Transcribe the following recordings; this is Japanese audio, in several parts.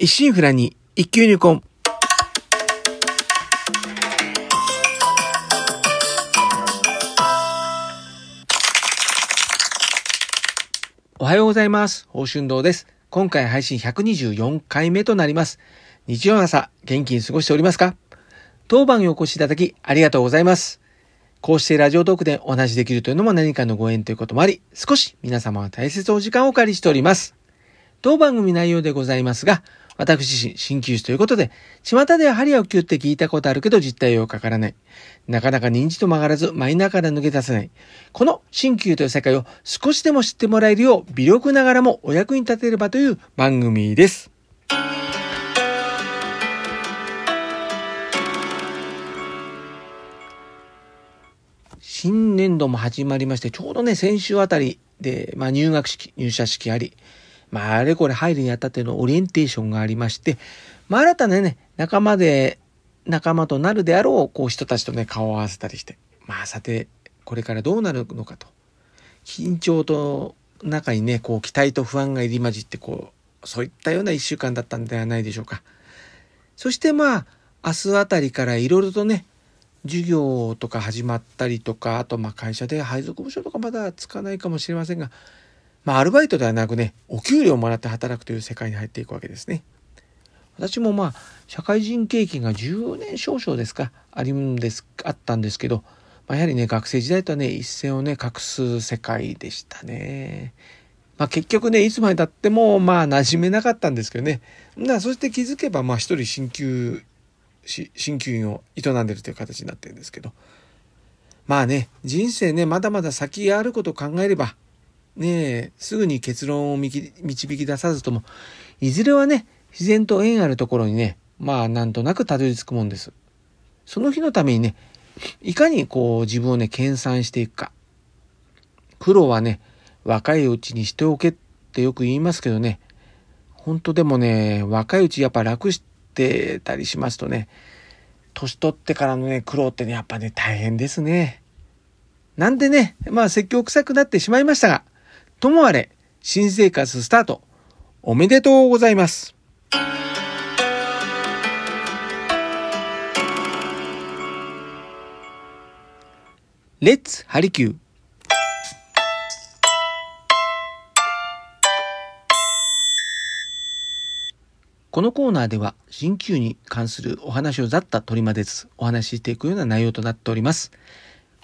一心不乱に一級入魂。おはようございます。宝春堂です。今回配信124回目となります。日曜の朝、元気に過ごしておりますか？当番にお越しいただきありがとうございます。こうしてラジオトークでお話しできるというのも何かのご縁ということもあり、少し皆様は大切お時間をお借りしております。当番組内容でございますが、私自身、鍼灸師ということで、巷では針を切って聞いたことあるけど実態をかからない。なかなか認知と曲がらず、マイナーから抜け出せない。この鍼灸という世界を少しでも知ってもらえるよう、微力ながらもお役に立てればという番組です。新年度も始まりまして、ちょうどね、先週あたりで、まあ入学式、入社式あり、まああれこれ入るにあたってのオリエンテーションがありまして、まあ新たなね、仲間で、仲間となるであろう、こう人たちとね、顔を合わせたりして、まあさて、これからどうなるのかと。緊張と中にね、こう期待と不安が入り混じって、こう、そういったような一週間だったんではないでしょうか。そしてまあ、明日あたりからいろいろとね、授業とか始まったりとか、あとまあ会社で配属部署とかまだつかないかもしれませんが、まあアルバイトではなくね、お給料をもらって働くという世界に入っていくわけですね。私もまあ、社会人経験が10年少々ですか、ありんです、あったんですけど、まあ、やはりね、学生時代とはね、一線をね、画す世界でしたね。まあ結局ね、いつまでたっても、まあ馴染めなかったんですけどね。なそして気づけば、まあ一人鍼灸し鍼灸院を営んでるという形になってるんですけどまあね人生ねまだまだ先があることを考えればねすぐに結論を導き出さずともいずれはね自然と縁あるところにねまあなんとなくたどり着くもんです。その日のためにねいかにこう自分をね研鑽していくか。苦労はね若いうちにしておけってよく言いますけどね。本当でもね若いうちやっぱ楽してたりしますとね、年取ってからのね、苦労ってね、やっぱね、大変ですね。なんでね、まあ説教臭くなってしまいましたが、ともあれ、新生活スタート、おめでとうございます。レッツハリキューこのコーナーでは鍼灸に関するお話をざっと取り混ぜつつお話ししていくような内容となっております。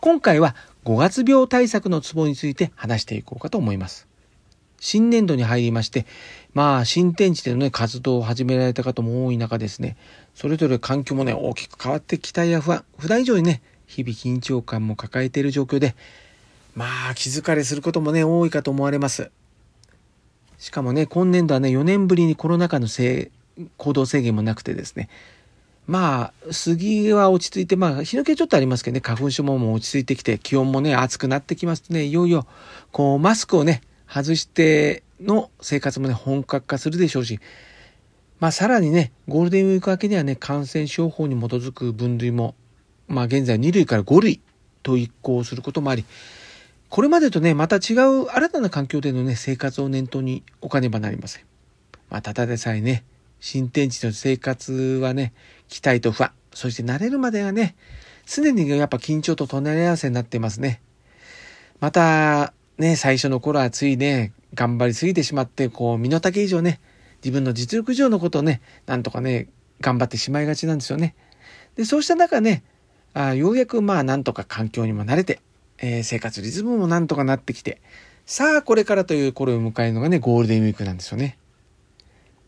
今回は5月病対策のツボについて話していこうかと思います。新年度に入りまして、まあ新天地でのね、活動を始められた方も多い中ですね、それぞれ環境もね、大きく変わって期待や不安、普段以上にね、日々緊張感も抱えている状況で、まあ気疲れすることもね、多いかと思われます。しかもね、今年度はね、4年ぶりにコロナ禍のせい行動制限もなくてですね、まあ、杉は落ち着いて、まあ、日の気ちょっとありますけどね、花粉症ももう落ち着いてきて、気温もね、暑くなってきますとね、いよいよ、こう、マスクをね、外しての生活もね、本格化するでしょうし、まあ、さらにね、ゴールデンウィーク明けにはね、感染症法に基づく分類も、まあ、現在2類から5類と移行することもあり、これまでとね、また違う新たな環境でのね、生活を念頭に置かねばなりません。まあ、ただでさえね、新天地の生活はね、期待と不安、そして慣れるまではね、常にやっぱ緊張と隣り合わせになってますね。また、ね、最初の頃はついね、頑張りすぎてしまって、こう、身の丈以上ね、自分の実力以上のことをね、なんとかね、頑張ってしまいがちなんですよね。で、そうした中ね、あようやくまあなんとか環境にも慣れて、えー、生活リズムもなんとかなってきて、さあこれからという頃を迎えるのがね、ゴールデンウィークなんですよね。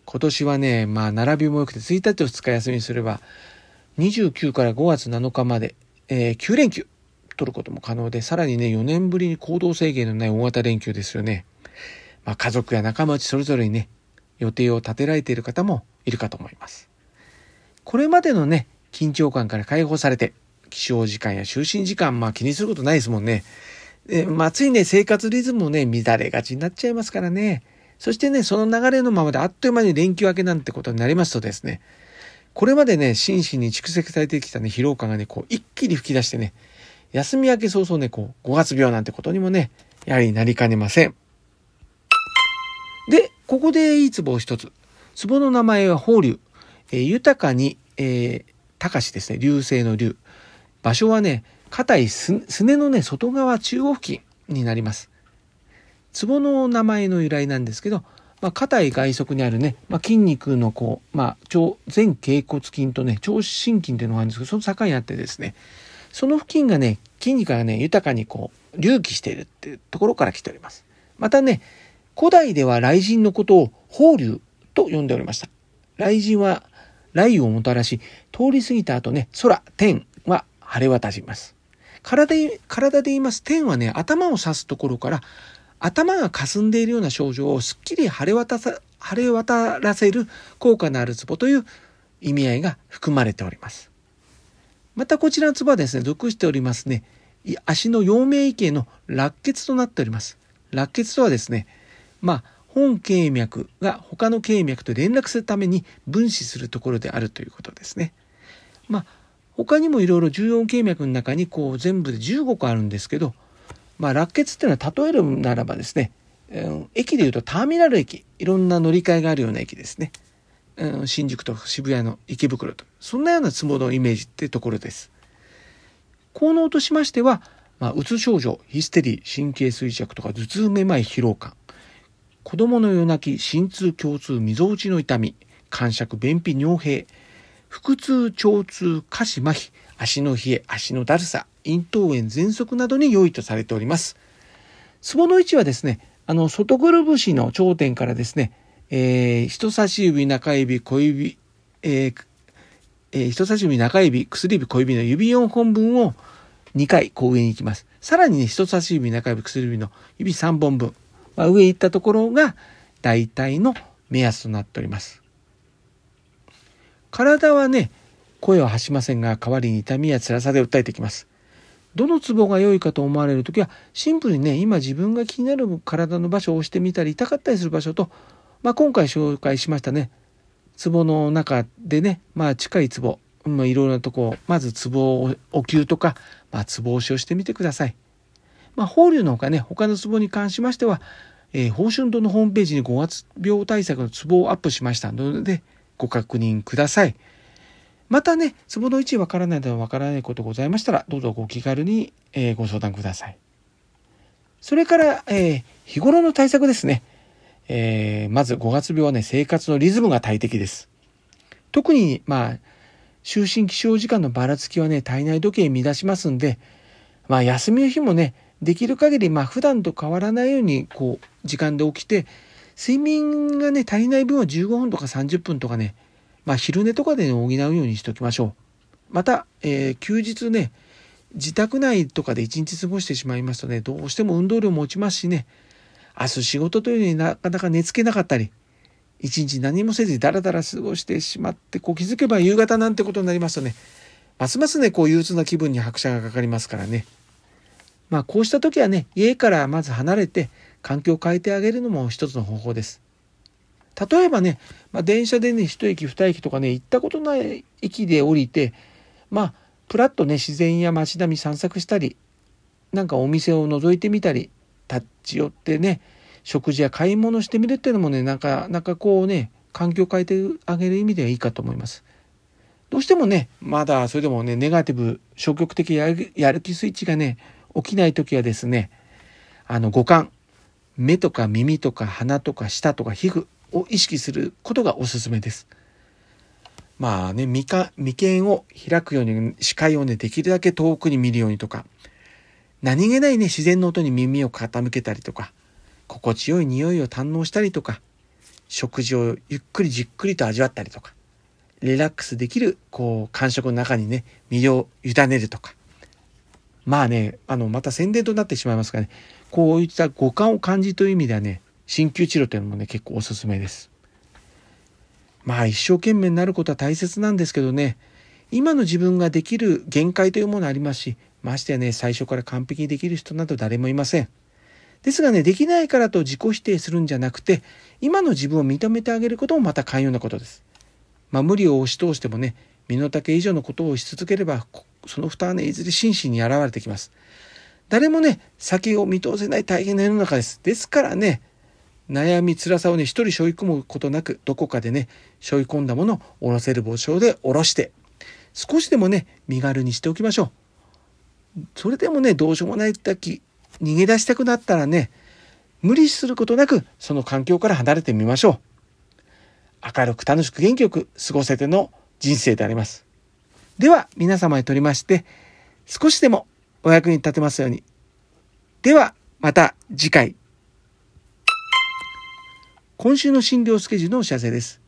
今年はね、まあ、並びも良くて、1日と2日休みにすれば、29から5月7日まで、えー、9連休取ることも可能で、さらにね、4年ぶりに行動制限のない大型連休ですよね。まあ、家族や仲間内それぞれにね、予定を立てられている方もいるかと思います。これまでのね、緊張感から解放されて、起床時間や就寝時間、まあ気にすることないですもんね。えまあ、ついね、生活リズムもね、乱れがちになっちゃいますからね。そしてね、その流れのままであっという間に連休明けなんてことになりますとですね、これまでね、心身に蓄積されてきたね、疲労感がね、こう、一気に吹き出してね、休み明け早々ね、こう、5月病なんてことにもね、やはりなりかねません。で、ここでいいツボを一つ。壺の名前は法隆。えー、豊かに、えー、高しですね。流星の流。場所はね、硬いすねのね、外側中央付近になります。壺の名前の由来なんですけど、まあ、硬い外側にあるね、まあ、筋肉のこう、まあ、超前頸骨筋とね、超心筋っていうのがあるんですけど、その境にあってですね、その付近がね、筋肉がね、豊かにこう、隆起しているっていうところから来ております。またね、古代では雷神のことを法隆と呼んでおりました。雷神は雷雨をもたらし、通り過ぎた後ね、空、天は晴れ渡します。体で体で言います天はね、頭を指すところから、頭が霞んでいるような症状をすっきり晴れ渡さ晴れ渡らせる効果のあるツボという意味合いが含まれております。またこちらのツボはですね、属しておりますね、足の陽明池の落血となっております。落血とはですね、まあ、本経脈が他の経脈と連絡するために分子するところであるということですね。まあ、他にもいろいろ14経脈の中にこう全部で15個あるんですけど、まあ、落血っていうのは例えるならばですね、うん、駅でいうとターミナル駅、いろんな乗り換えがあるような駅ですね。うん、新宿と渋谷の池袋と。そんなようなツボのイメージってところです。効能としましては、まあ、うつ症状、ヒステリー、神経衰弱とか頭痛めまい疲労感、子供の夜泣き、心痛、胸痛、みぞおちの痛み、感触、便秘、尿閉、腹痛、腸痛、下肢麻痺、足の冷え、足のだるさ、咽頭炎、喘息などに良いとされております。ツボの位置はですね、あの、外ぐるぶしの頂点からですね、えー、人差し指、中指、小指、えーえー、人差し指、中指、薬指、小指の指4本分を2回こう上に行きます。さらにね、人差し指、中指、薬指の指3本分、まあ、上行ったところが大体の目安となっております。体はね、声は発しませんが、代わりに痛みや辛さで訴えてきます。どのツボが良いかと思われるときは、シンプルにね、今自分が気になる体の場所を押してみたり、痛かったりする場所と、まあ、今回紹介しましたね、ツボの中でね、まあ、近いツボ、まあ、いろいろなとこ、まずツボを、お灸とか、まあ、ツボ押しをしてみてください。まあ、法隆のほかね、他のツボに関しましては、えー、春堂のホームページに5月病対策のツボをアップしましたので、ご確認ください。またね、ツボの位置わからないではわからないことございましたら、どうぞご気軽に、えー、ご相談ください。それから、えー、日頃の対策ですね。えー、まず5月病はね、生活のリズムが大敵です。特に、まあ、就寝起床時間のばらつきはね、体内時計乱しますんで、まあ、休みの日もね、できる限り、まあ、普段と変わらないように、こう、時間で起きて、睡眠がね、足りない分は15分とか30分とかね、まあ、昼寝とかで、補うようにしておきましょう。また、えー、休日ね、自宅内とかで一日過ごしてしまいますとね、どうしても運動量も落ちますしね、明日仕事というのになかなか寝つけなかったり、一日何もせずにダラダラ過ごしてしまって、こう気づけば夕方なんてことになりますとね、ますますね、こう憂鬱な気分に拍車がかかりますからね。まあこうした時はね、家からまず離れて環境を変えてあげるのも一つの方法です。例えばね、まあ、電車でね、一駅二駅とかね、行ったことない駅で降りて、まあ、プラッとね、自然や街並み散策したり、なんかお店を覗いてみたり、立ち寄ってね、食事や買い物してみるっていうのもね、なかなかこうね、環境を変えてあげる意味ではいいかと思います。どうしてもね、まだそれでもね、ネガティブ、消極的やるやる気スイッチがね、起きない時はですね、あの五感、目とか耳とか鼻とか舌とか皮膚、を意識することがおすすめです。まあね、眉間眉間を開くように視界をね、できるだけ遠くに見るようにとか、何気ないね、自然の音に耳を傾けたりとか、心地よい匂いを堪能したりとか、食事をゆっくりじっくりと味わったりとか、リラックスできる、こう、感触の中にね、身を委ねるとか。まあね、あの、また宣伝となってしまいますがね、こういった五感を感じという意味ではね、鍼灸治療というのもね、結構おすすめです。まあ一生懸命になることは大切なんですけどね、今の自分ができる限界というものありますし、ましてやね、最初から完璧にできる人など誰もいません。ですがね、できないからと自己否定するんじゃなくて、今の自分を認めてあげることもまた寛容なことです。まあ無理を押し通してもね、身の丈以上のことをし続ければ、その負担はね、いずれ真摯に現れてきます。誰もね、先を見通せない大変な世の中です。ですからね、悩み、辛さをね、一人背負い込むことなく、どこかでね、背負い込んだものを下ろせる帽子で下ろして、少しでもね、身軽にしておきましょう。それでもね、どうしようもない時、逃げ出したくなったらね、無理することなく、その環境から離れてみましょう。明るく楽しく元気よく過ごせての人生であります。では、皆様にとりまして、少しでもお役に立てますように。では、また次回。今週の診療スケジュールのお知らせです。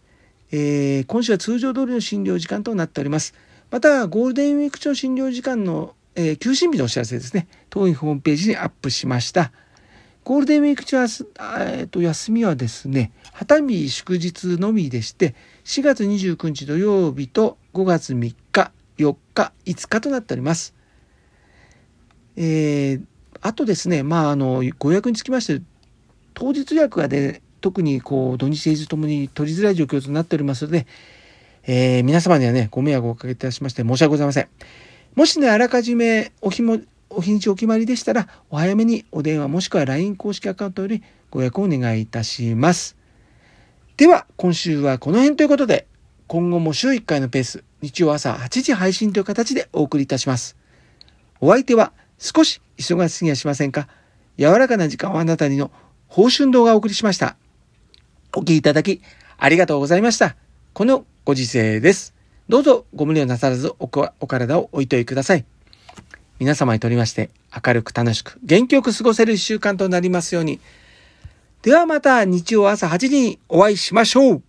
えー、今週は通常通りの診療時間となっております。また、ゴールデンウィーク中の診療時間の、えー、休診日のお知らせですね。当院ホームページにアップしました。ゴールデンウィーク中は、えー、と休みはですね、旗日祝日のみでして、4月29日土曜日と5月3日、4日、5日となっております。えー、あとですね、まあ、あの、ご予約につきまして、当日予約がで、特にこう土日平日ともに取りづらい状況となっておりますので、えー、皆様にはね、ご迷惑をおかけいたしまして申し訳ございません。もしね、あらかじめお日も、お日にちお決まりでしたら、お早めにお電話もしくは LINE 公式アカウントよりご予約をお願いいたします。では、今週はこの辺ということで、今後も週1回のペース、日曜朝8時配信という形でお送りいたします。お相手は少し忙しすぎやしませんか？柔らかな時間をあなたにの報春動画をお送りしました。お聞きいただきありがとうございました。このご時世です。どうぞご無理をなさらずお体を置いといてください。皆様にとりまして明るく楽しく元気よく過ごせる一週間となりますように。ではまた日曜朝8時にお会いしましょう